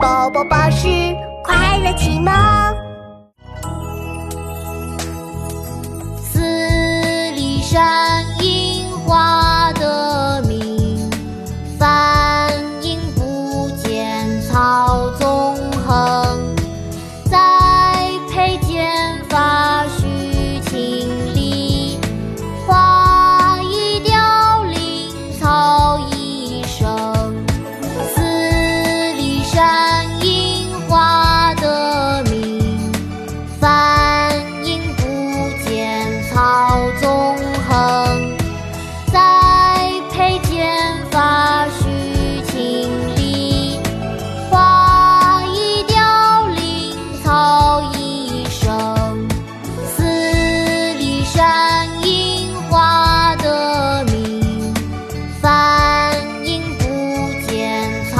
宝宝巴士快乐启蒙。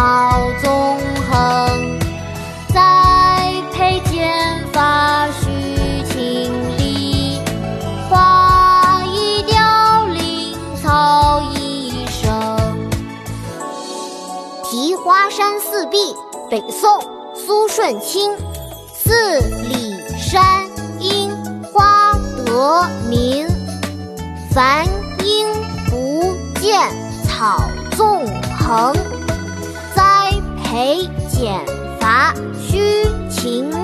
草纵横。栽培剪发须勤力，花易凋零草易生。题花山四壁，北宋·苏舜钦。四里山樱花得名，繁影不见草纵横。赔减罚须勤。